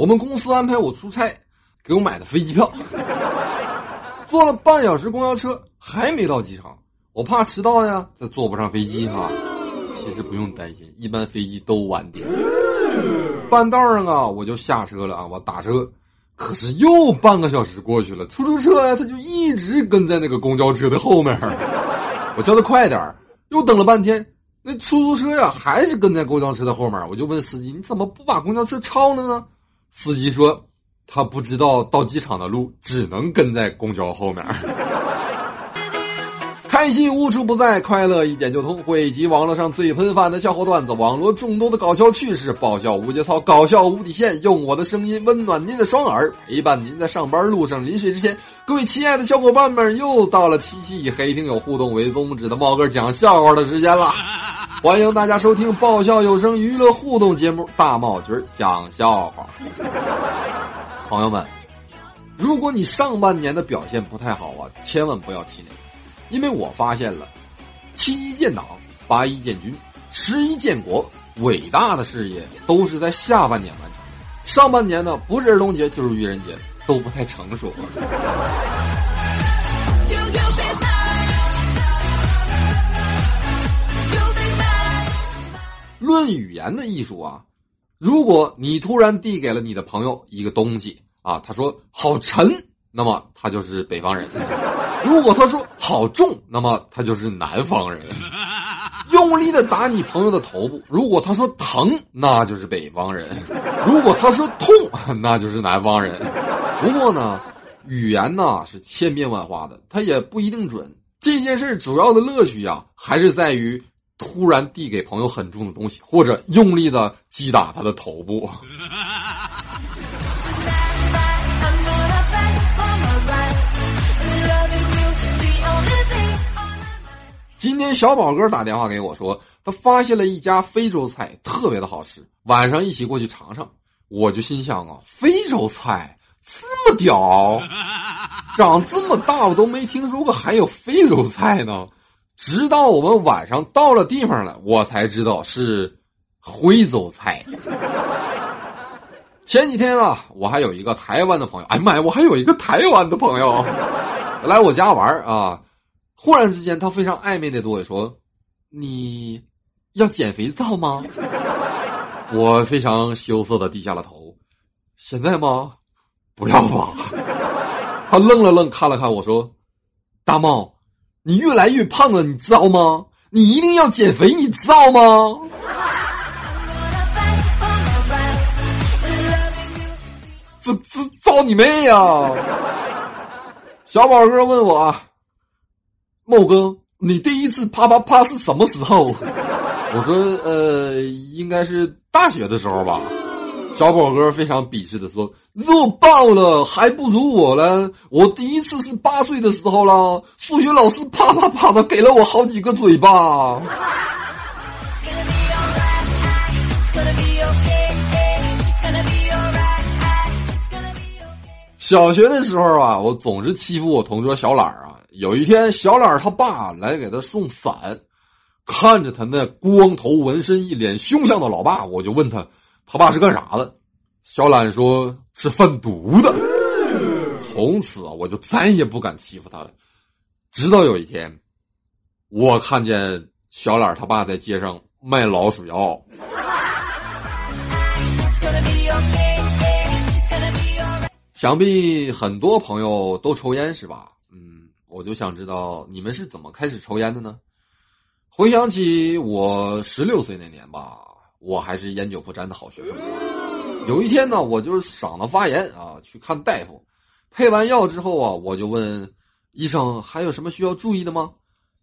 我们公司安排我出差，给我买的飞机票，坐了半小时公交车还没到机场，我怕迟到呀，再坐不上飞机哈。其实不用担心，一般飞机都晚点。半道上啊，我就下车了啊，我打车，可是又半个小时过去了，出租车呀，他就一直跟在那个公交车的后面。我叫他快点又等了半天，那出租车呀还是跟在公交车的后面。我就问司机：“你怎么不把公交车超了呢？”司机说：“他不知道到机场的路，只能跟在公交后面。”开心无处不在，快乐一点就通。汇集网络上最喷饭的笑话段子，网络众多的搞笑趣事，爆笑无节操，搞笑无底线。用我的声音温暖您的双耳，陪伴您在上班路上临睡之前。各位亲爱的小伙伴们，又到了七夕以黑听友互动为宗旨的猫哥讲笑话的时间了。欢迎大家收听爆笑有声娱乐互动节目《大帽局讲笑话》。朋友们，如果你上半年的表现不太好啊，千万不要气馁。因为我发现了，七一建党，八一建军，十一建国，伟大的事业都是在下半年完成。上半年呢，不是儿童节就是愚人节，都不太成熟。论语言的艺术啊，如果你突然递给了你的朋友一个东西啊，他说好沉，那么他就是北方人。如果他说好重，那么他就是南方人。用力的打你朋友的头部，如果他说疼，那就是北方人；如果他说痛，那就是南方人。不过呢，语言呢是千变万化的，它也不一定准。这件事主要的乐趣呀，还是在于突然递给朋友很重的东西，或者用力的击打他的头部。今天小宝哥打电话给我说，他发现了一家非洲菜，特别的好吃，晚上一起过去尝尝。我就心想啊，非洲菜这么屌，长这么大我都没听说过还有非洲菜呢。直到我们晚上到了地方了，我才知道是徽州菜。前几天啊，我还有一个台湾的朋友，哎妈呀，我还有一个台湾的朋友来我家玩啊。忽然之间，他非常暧昧的对我说：“你要减肥皂吗？” 我非常羞涩的低下了头。现在吗？不要吧。他愣了愣，看了看我说：“大茂，你越来越胖了，你知道吗？你一定要减肥，你知道吗？”这这造你妹呀！小宝哥问我。茂哥，你第一次啪啪啪是什么时候？我说，呃，应该是大学的时候吧。小宝哥非常鄙视的说：“弱爆了，还不如我呢。我第一次是八岁的时候了，数学老师啪啪啪的给了我好几个嘴巴。”小学的时候啊，我总是欺负我同桌小懒儿啊。有一天，小懒他爸来给他送伞，看着他那光头纹身、一脸凶相的老爸，我就问他，他爸是干啥的？小懒说是贩毒的。从此啊，我就再也不敢欺负他了。直到有一天，我看见小懒他爸在街上卖老鼠药。想必很多朋友都抽烟是吧？嗯我就想知道你们是怎么开始抽烟的呢？回想起我十六岁那年吧，我还是烟酒不沾的好学生。有一天呢，我就是嗓子发炎啊，去看大夫，配完药之后啊，我就问医生还有什么需要注意的吗？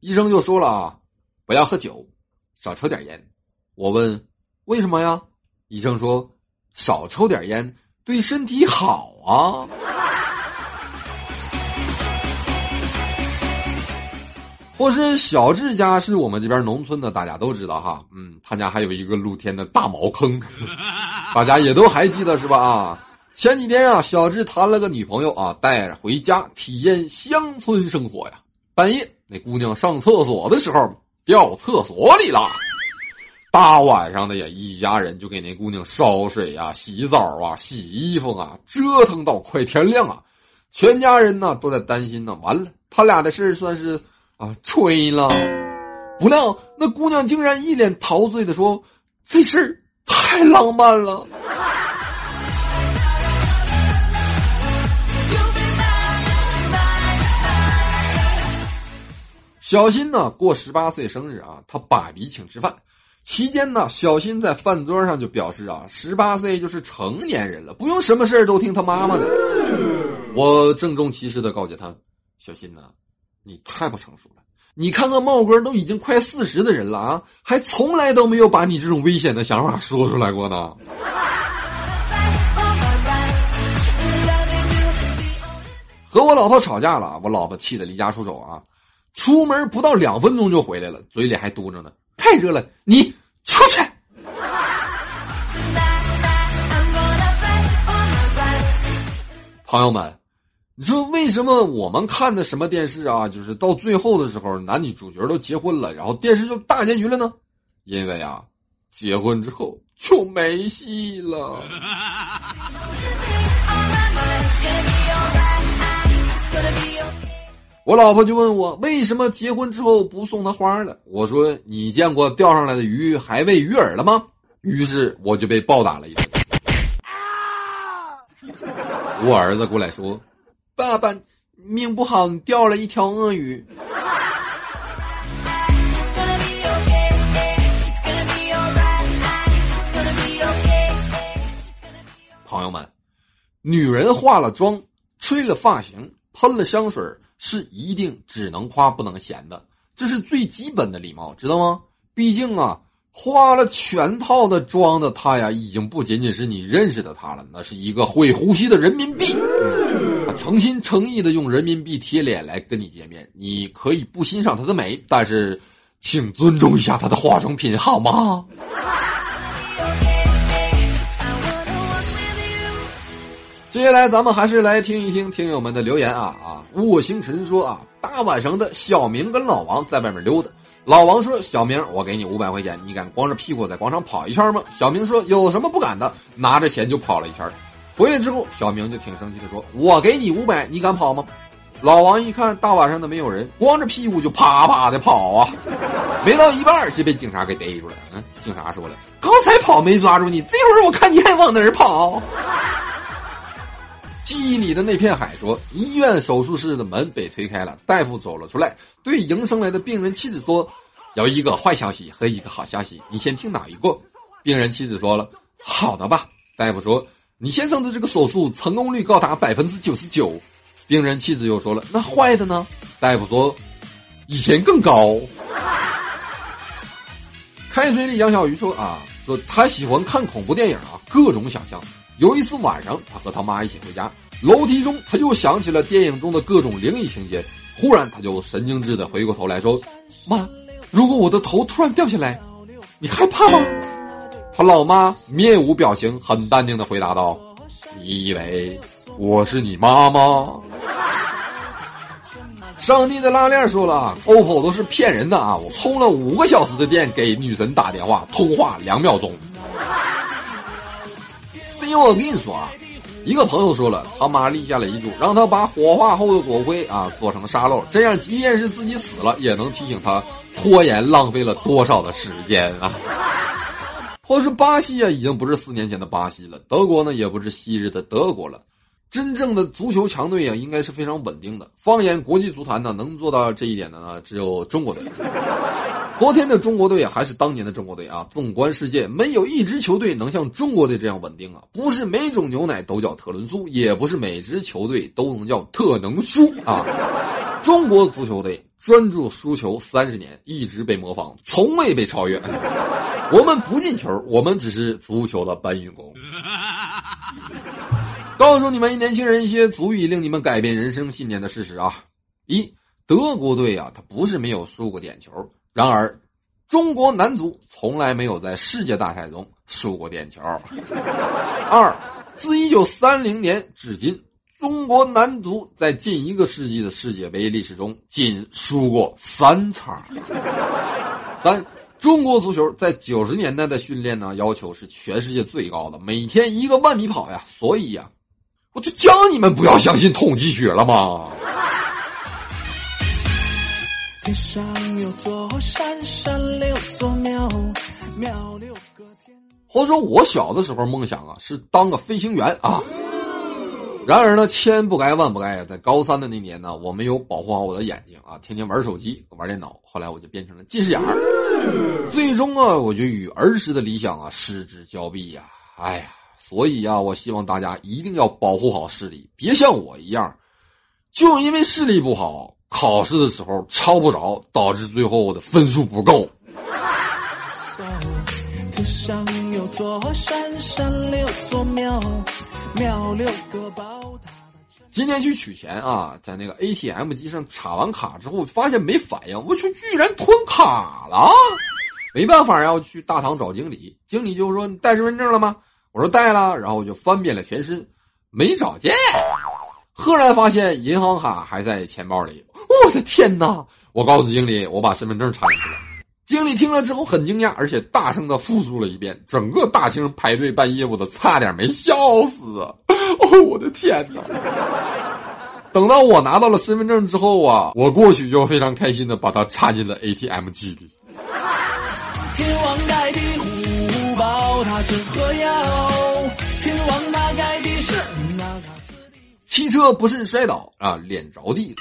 医生就说了啊，不要喝酒，少抽点烟。我问为什么呀？医生说少抽点烟对身体好啊。或是小智家是我们这边农村的，大家都知道哈。嗯，他家还有一个露天的大茅坑，大家也都还记得是吧？啊，前几天啊，小智谈了个女朋友啊，带着回家体验乡村生活呀。半夜那姑娘上厕所的时候掉厕所里了，大晚上的呀，一家人就给那姑娘烧水啊、洗澡啊、洗衣服啊，折腾到快天亮啊。全家人呢都在担心呢，完了，他俩的事算是啊吹了。不料那姑娘竟然一脸陶醉的说：“这事儿太浪漫了。”小新呢过十八岁生日啊，他爸比请吃饭。期间呢，小新在饭桌上就表示啊，十八岁就是成年人了，不用什么事都听他妈妈的。我郑重其事的告诫他，小新呐，你太不成熟了。你看看茂哥都已经快四十的人了啊，还从来都没有把你这种危险的想法说出来过呢。和我老婆吵架了，我老婆气得离家出走啊，出门不到两分钟就回来了，嘴里还嘟囔呢。太热了，你出去！朋友们，你说为什么我们看的什么电视啊？就是到最后的时候，男女主角都结婚了，然后电视就大结局了呢？因为啊，结婚之后就没戏了。我老婆就问我为什么结婚之后不送她花了？我说你见过钓上来的鱼还喂鱼饵了吗？于是我就被暴打了一顿。我儿子过来说：“爸爸，命不好，你钓了一条鳄鱼。”朋友们，女人化了妆，吹了发型，喷了香水是一定只能夸不能嫌的，这是最基本的礼貌，知道吗？毕竟啊，化了全套的妆的她呀，已经不仅仅是你认识的她了，那是一个会呼吸的人民币。诚心诚意的用人民币贴脸来跟你见面，你可以不欣赏他的美，但是请尊重一下他的化妆品好吗？接下来咱们还是来听一听听友们的留言啊啊！卧星辰说啊，大晚上的，小明跟老王在外面溜达。老王说：“小明，我给你五百块钱，你敢光着屁股在广场跑一圈吗？”小明说：“有什么不敢的？”拿着钱就跑了一圈。回来之后，小明就挺生气的说：“我给你五百，你敢跑吗？”老王一看大晚上的没有人，光着屁股就啪啪的跑啊！没到一半就被警察给逮住了。嗯，警察说了：“刚才跑没抓住你，这会儿我看你还往哪儿跑。”记忆里的那片海说：“医院手术室的门被推开了，大夫走了出来，对迎生来的病人妻子说：‘有一个坏消息和一个好消息，你先听哪一个？’病人妻子说了：‘好的吧。’大夫说：‘你先生的这个手术成功率高达百分之九十九。’病人妻子又说了：‘那坏的呢？’大夫说：‘以前更高。’开水里杨小鱼说：‘啊，说他喜欢看恐怖电影啊，各种想象。’”有一次晚上，他和他妈一起回家，楼梯中他又想起了电影中的各种灵异情节。忽然，他就神经质的回过头来说：“妈，如果我的头突然掉下来，你害怕吗？”他老妈面无表情，很淡定的回答道：“你以为我是你妈吗？”上帝的拉链说了：“OPPO 都是骗人的啊！我充了五个小时的电给女神打电话，通话两秒钟。”因为我跟你说啊，一个朋友说了，他妈立下了遗嘱，让他把火化后的骨灰啊做成沙漏，这样即便是自己死了，也能提醒他拖延浪费了多少的时间啊。或是巴西啊，已经不是四年前的巴西了；德国呢，也不是昔日的德国了。真正的足球强队啊，应该是非常稳定的。放眼国际足坛呢，能做到这一点的呢，只有中国队。昨天的中国队还是当年的中国队啊！纵观世界，没有一支球队能像中国队这样稳定啊！不是每种牛奶都叫特仑苏，也不是每支球队都能叫特能输啊！中国足球队专注输球三十年，一直被模仿，从未被超越。我们不进球，我们只是足球的搬运工。告诉你们年轻人一些足以令你们改变人生信念的事实啊！一，德国队啊，他不是没有输过点球。然而，中国男足从来没有在世界大赛中输过点球。二，自一九三零年至今，中国男足在近一个世纪的世界杯历史中仅输过三场。三，中国足球在九十年代的训练呢，要求是全世界最高的，每天一个万米跑呀。所以呀，我就教你们不要相信统计学了嘛。天上有座山，山里有座庙，庙里有个天。或者说我小的时候梦想啊，是当个飞行员啊。然而呢，千不该万不该呀！在高三的那年呢，我没有保护好我的眼睛啊，天天玩手机、玩电脑。后来我就变成了近视眼儿。最终啊，我就与儿时的理想啊失之交臂呀！哎呀，所以呀，我希望大家一定要保护好视力，别像我一样，就因为视力不好，考试的时候抄不着，导致最后的分数不够。上有座山，山里有座庙，庙里有个宝塔。今天去取钱啊，在那个 ATM 机上插完卡之后，发现没反应，我去，居然吞卡了！没办法，要去大堂找经理。经理就说：“你带身份证了吗？”我说：“带了。”然后我就翻遍了全身，没找见。赫然发现银行卡还在钱包里。我的天哪！我告诉经理，我把身份证插进去了。经理听了之后很惊讶，而且大声的复述了一遍。整个大厅排队办业务的差点没笑死！哦，我的天哪！等到我拿到了身份证之后啊，我过去就非常开心的把它插进了 ATM 机里。天王盖地虎，宝塔镇河妖。天王那盖地是那个汽车不慎摔倒啊，脸着地了。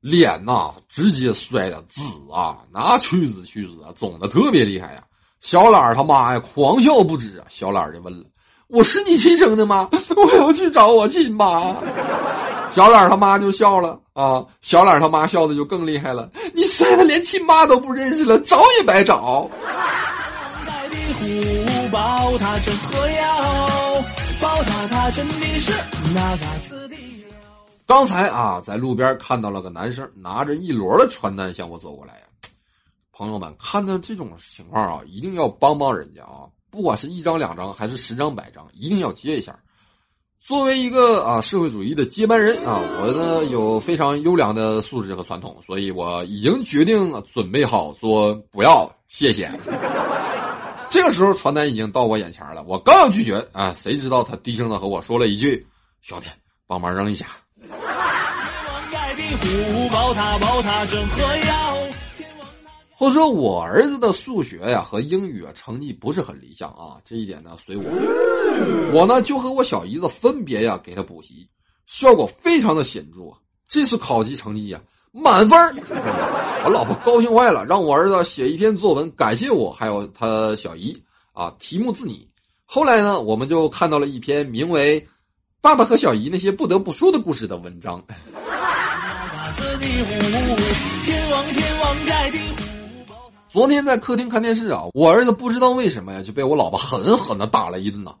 脸呐，直接摔的紫啊，那去紫去紫啊，肿的特别厉害呀！小懒儿他妈呀，狂笑不止啊！小懒儿就问了：“我是你亲生的吗？我要去找我亲妈。”小懒儿他妈就笑了啊！小懒儿他妈笑的就更厉害了：“你摔的连亲妈都不认识了，找也白找。”刚才啊，在路边看到了个男生拿着一摞的传单向我走过来呀。朋友们，看到这种情况啊，一定要帮帮人家啊！不管是一张两张还是十张百张，一定要接一下。作为一个啊社会主义的接班人啊，我呢有非常优良的素质和传统，所以我已经决定准备好说不要谢谢。这个时候传单已经到我眼前了，我刚要拒绝啊，谁知道他低声的和我说了一句：“兄弟，帮忙扔一下。”或者说，我儿子的数学呀和英语啊成绩不是很理想啊，这一点呢随我。我呢就和我小姨子分别呀给他补习，效果非常的显著。这次考级成绩呀满分我老婆高兴坏了，让我儿子写一篇作文感谢我，还有他小姨啊，题目自拟。后来呢，我们就看到了一篇名为《爸爸和小姨那些不得不说的故事》的文章。天王天王盖地虎昨天在客厅看电视啊，我儿子不知道为什么呀，就被我老婆狠狠的打了一顿呐。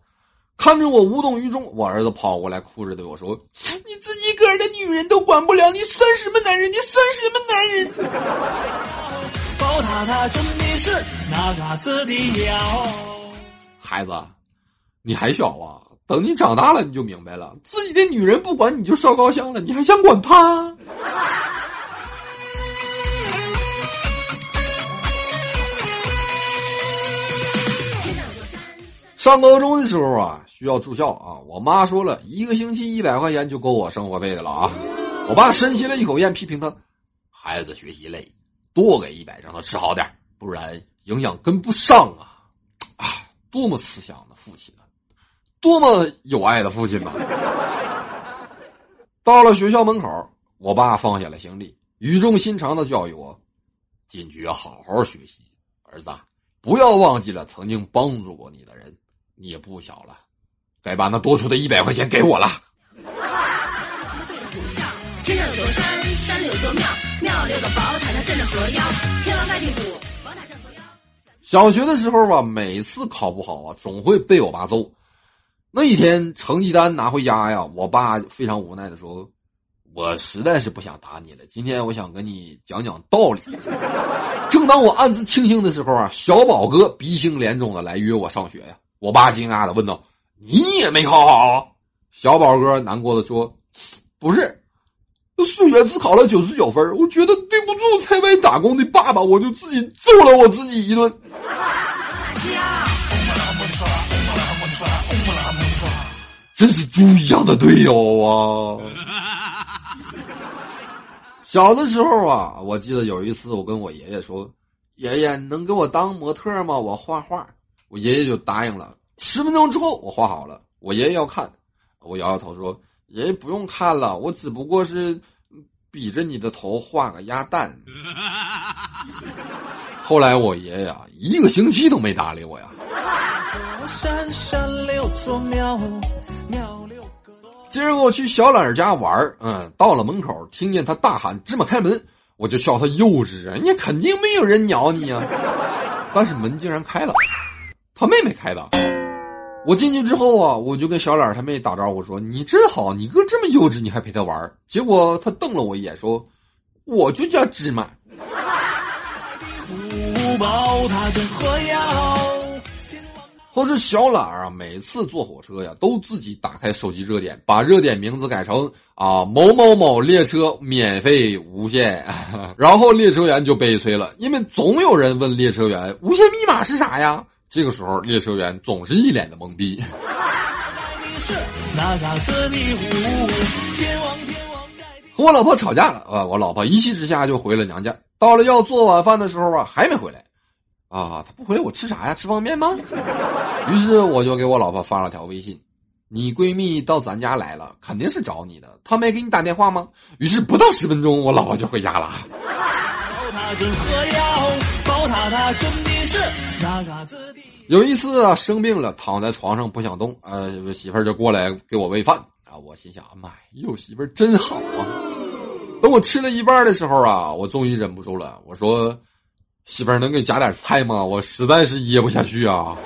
看着我无动于衷，我儿子跑过来哭着对我说：“你自己个儿的女人都管不了，你算什么男人？你算什么男人？”宝塔塔真的是那嘎子的妖。孩子，你还小啊，等你长大了你就明白了，自己的女人不管你就烧高香了，你还想管她？上高中的时候啊，需要住校啊。我妈说了一个星期一百块钱就够我生活费的了啊。我爸深吸了一口烟，批评他：“孩子学习累，多给一百，让他吃好点，不然营养跟不上啊！”啊，多么慈祥的父亲啊，多么有爱的父亲呐！到了学校门口，我爸放下了行李，语重心长的教育我：“进去要好好学习，儿子，不要忘记了曾经帮助过你的人。”你也不小了，该把那多出的一百块钱给我了。天上有座山，山里有座庙，庙里有个宝塔，镇河妖。天王盖地虎，宝塔镇河妖。小学的时候吧，每次考不好啊，总会被我爸揍。那一天成绩单拿回家呀，我爸非常无奈的说：“我实在是不想打你了，今天我想跟你讲讲道理。”正当我暗自庆幸的时候啊，小宝哥鼻青脸肿的来约我上学呀。我爸惊讶的问道：“你也没考好？”小宝哥难过的说：“不是，数学只考了九十九分，我觉得对不住在外打工的爸爸，我就自己揍了我自己一顿。真是猪一样的队友啊！小的时候啊，我记得有一次，我跟我爷爷说：“爷爷，能给我当模特吗？我画画。”我爷爷就答应了。十分钟之后，我画好了。我爷爷要看，我摇摇头说：“爷爷不用看了，我只不过是比着你的头画个鸭蛋。”后来我爷爷啊，一个星期都没搭理我呀。今儿我去小懒家玩嗯，到了门口，听见他大喊“芝麻开门”，我就笑他幼稚，人家肯定没有人鸟你呀。但是门竟然开了，他妹妹开的。我进去之后啊，我就跟小懒他妹打招呼说：“你真好，你哥这么幼稚，你还陪他玩。”结果他瞪了我一眼说：“我就叫芝麻。”或者小懒儿啊，每次坐火车呀，都自己打开手机热点，把热点名字改成啊某某某列车免费无限，然后列车员就悲催了，因为总有人问列车员无限密码是啥呀？这个时候列车员总是一脸的懵逼。和我老婆吵架了啊，我老婆一气之下就回了娘家，到了要做晚饭的时候啊，还没回来。啊，她不回来，我吃啥呀？吃方便面吗？于是我就给我老婆发了条微信：“你闺蜜到咱家来了，肯定是找你的。她没给你打电话吗？”于是不到十分钟，我老婆就回家了。有一次啊，生病了，躺在床上不想动，呃，媳妇儿就过来给我喂饭啊。我心想：妈呀，有媳妇儿真好啊！等我吃了一半的时候啊，我终于忍不住了，我说。媳妇儿能给加点菜吗？我实在是噎不下去啊！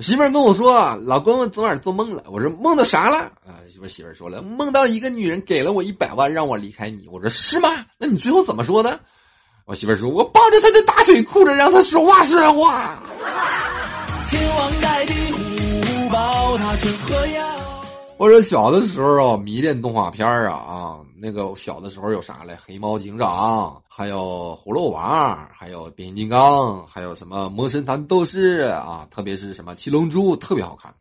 媳妇儿跟我说：“老公，昨晚做梦了。”我说：“梦到啥了？”啊，媳妇儿媳妇儿说了：“梦到一个女人给了我一百万，让我离开你。”我说：“是吗？那你最后怎么说的？”我媳妇儿说：“我抱着她的大腿，哭着让她说话实话。”我说小的时候啊，迷恋动画片啊啊，那个小的时候有啥嘞？黑猫警长，还有葫芦娃，还有变形金刚，还有什么魔神坛斗士啊，特别是什么七龙珠，特别好看。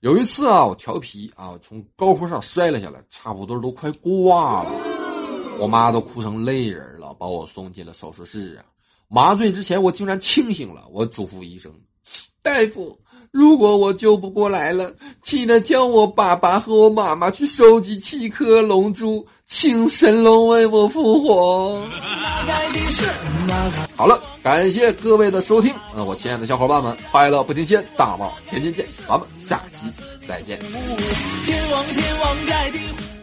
有一次啊，我调皮啊，从高坡上摔了下来，差不多都快挂了，我妈都哭成泪人了，把我送进了手术室啊。麻醉之前，我竟然清醒了，我嘱咐医生，大夫。如果我救不过来了，记得叫我爸爸和我妈妈去收集七颗龙珠，请神龙为我复活。好了，感谢各位的收听，那我亲爱的小伙伴们，快乐不停歇，大帽天天见，咱们下期再见。天王天王盖地虎。